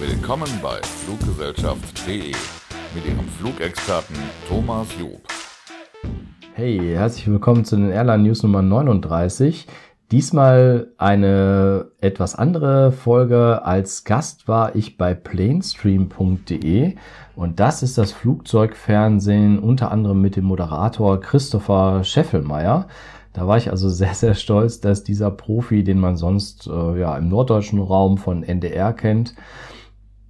Willkommen bei Fluggesellschaft.de mit Ihrem Flugexperten Thomas Job. Hey, herzlich willkommen zu den Airline News Nummer 39. Diesmal eine etwas andere Folge. Als Gast war ich bei planestream.de und das ist das Flugzeugfernsehen unter anderem mit dem Moderator Christopher Scheffelmeier. Da war ich also sehr, sehr stolz, dass dieser Profi, den man sonst äh, ja im norddeutschen Raum von NDR kennt,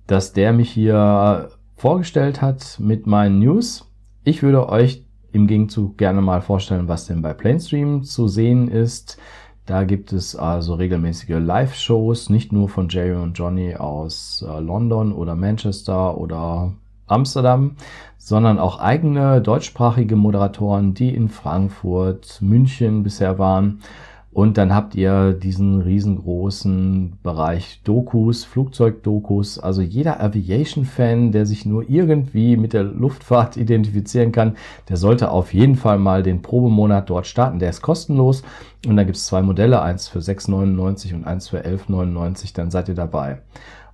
dass der mich hier vorgestellt hat mit meinen News. Ich würde euch im Gegenzug gerne mal vorstellen, was denn bei Planestream zu sehen ist. Da gibt es also regelmäßige Live-Shows, nicht nur von Jerry und Johnny aus äh, London oder Manchester oder Amsterdam, sondern auch eigene deutschsprachige Moderatoren, die in Frankfurt, München bisher waren und dann habt ihr diesen riesengroßen Bereich Dokus, Flugzeugdokus. Also jeder Aviation-Fan, der sich nur irgendwie mit der Luftfahrt identifizieren kann, der sollte auf jeden Fall mal den Probemonat dort starten. Der ist kostenlos. Und da gibt's zwei Modelle, eins für 6,99 und eins für 11,99. Dann seid ihr dabei.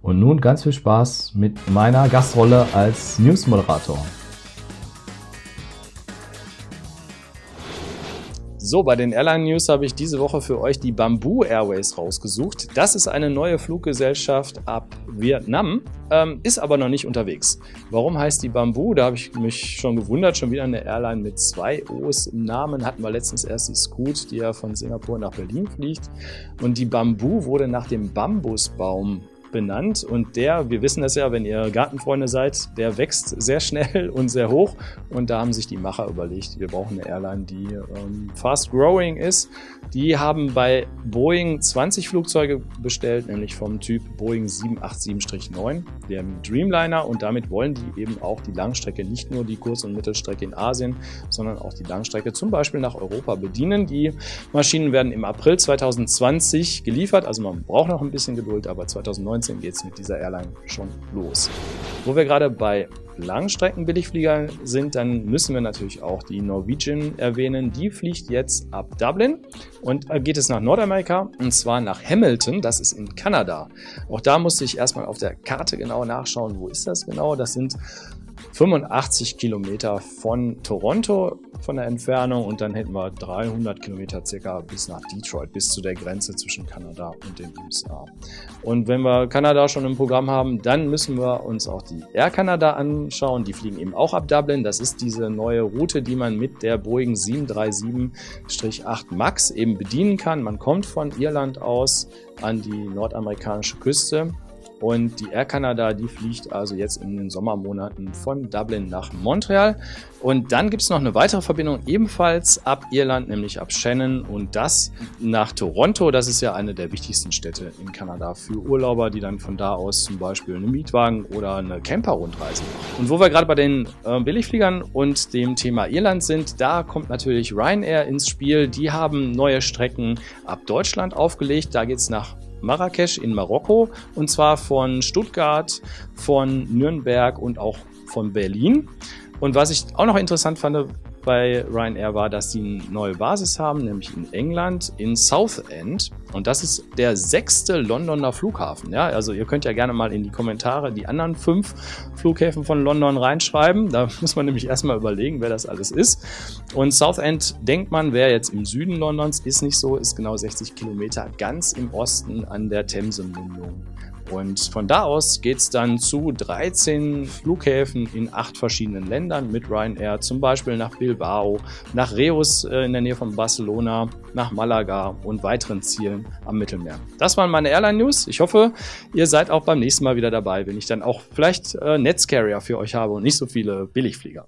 Und nun ganz viel Spaß mit meiner Gastrolle als News-Moderator. So, bei den Airline News habe ich diese Woche für euch die Bamboo Airways rausgesucht. Das ist eine neue Fluggesellschaft ab Vietnam, ähm, ist aber noch nicht unterwegs. Warum heißt die Bamboo? Da habe ich mich schon gewundert. Schon wieder eine Airline mit zwei O's im Namen. Hatten wir letztens erst die Scoot, die ja von Singapur nach Berlin fliegt. Und die Bamboo wurde nach dem Bambusbaum benannt und der, wir wissen das ja, wenn ihr Gartenfreunde seid, der wächst sehr schnell und sehr hoch und da haben sich die Macher überlegt, wir brauchen eine Airline, die ähm, fast growing ist. Die haben bei Boeing 20 Flugzeuge bestellt, nämlich vom Typ Boeing 787-9, dem Dreamliner und damit wollen die eben auch die Langstrecke, nicht nur die Kurz- und Mittelstrecke in Asien, sondern auch die Langstrecke zum Beispiel nach Europa bedienen. Die Maschinen werden im April 2020 geliefert, also man braucht noch ein bisschen Geduld, aber 2019 2019 geht es mit dieser Airline schon los. Wo wir gerade bei Langstrecken-Billigfliegern sind, dann müssen wir natürlich auch die Norwegian erwähnen. Die fliegt jetzt ab Dublin und geht es nach Nordamerika und zwar nach Hamilton, das ist in Kanada. Auch da musste ich erstmal auf der Karte genau nachschauen, wo ist das genau. Das sind 85 Kilometer von Toronto von der Entfernung und dann hätten wir 300 Kilometer circa bis nach Detroit, bis zu der Grenze zwischen Kanada und den USA. Und wenn wir Kanada schon im Programm haben, dann müssen wir uns auch die Air Canada anschauen. Die fliegen eben auch ab Dublin. Das ist diese neue Route, die man mit der Boeing 737-8 MAX eben bedienen kann. Man kommt von Irland aus an die nordamerikanische Küste und die Air Canada, die fliegt also jetzt in den Sommermonaten von Dublin nach Montreal. Und dann gibt es noch eine weitere Verbindung ebenfalls ab Irland, nämlich ab Shannon und das nach Toronto. Das ist ja eine der wichtigsten Städte in Kanada für Urlauber, die dann von da aus zum Beispiel einen Mietwagen oder eine Camper-Rundreise machen. Und wo wir gerade bei den äh, Billigfliegern und dem Thema Irland sind, da kommt natürlich Ryanair ins Spiel. Die haben neue Strecken ab Deutschland aufgelegt. Da geht es nach Marrakesch in Marokko und zwar von Stuttgart, von Nürnberg und auch von Berlin. Und was ich auch noch interessant fand, bei Ryanair war, dass sie eine neue Basis haben, nämlich in England, in Southend. Und das ist der sechste Londoner Flughafen. Ja, also ihr könnt ja gerne mal in die Kommentare die anderen fünf Flughäfen von London reinschreiben. Da muss man nämlich erstmal überlegen, wer das alles ist. Und Southend denkt man, wäre jetzt im Süden Londons, ist nicht so, ist genau 60 Kilometer ganz im Osten an der Themse-Mündung. Und von da aus geht es dann zu 13 Flughäfen in acht verschiedenen Ländern mit Ryanair, zum Beispiel nach Bilbao, nach Reus äh, in der Nähe von Barcelona, nach Malaga und weiteren Zielen am Mittelmeer. Das waren meine Airline-News. Ich hoffe, ihr seid auch beim nächsten Mal wieder dabei, wenn ich dann auch vielleicht äh, Netzcarrier für euch habe und nicht so viele Billigflieger.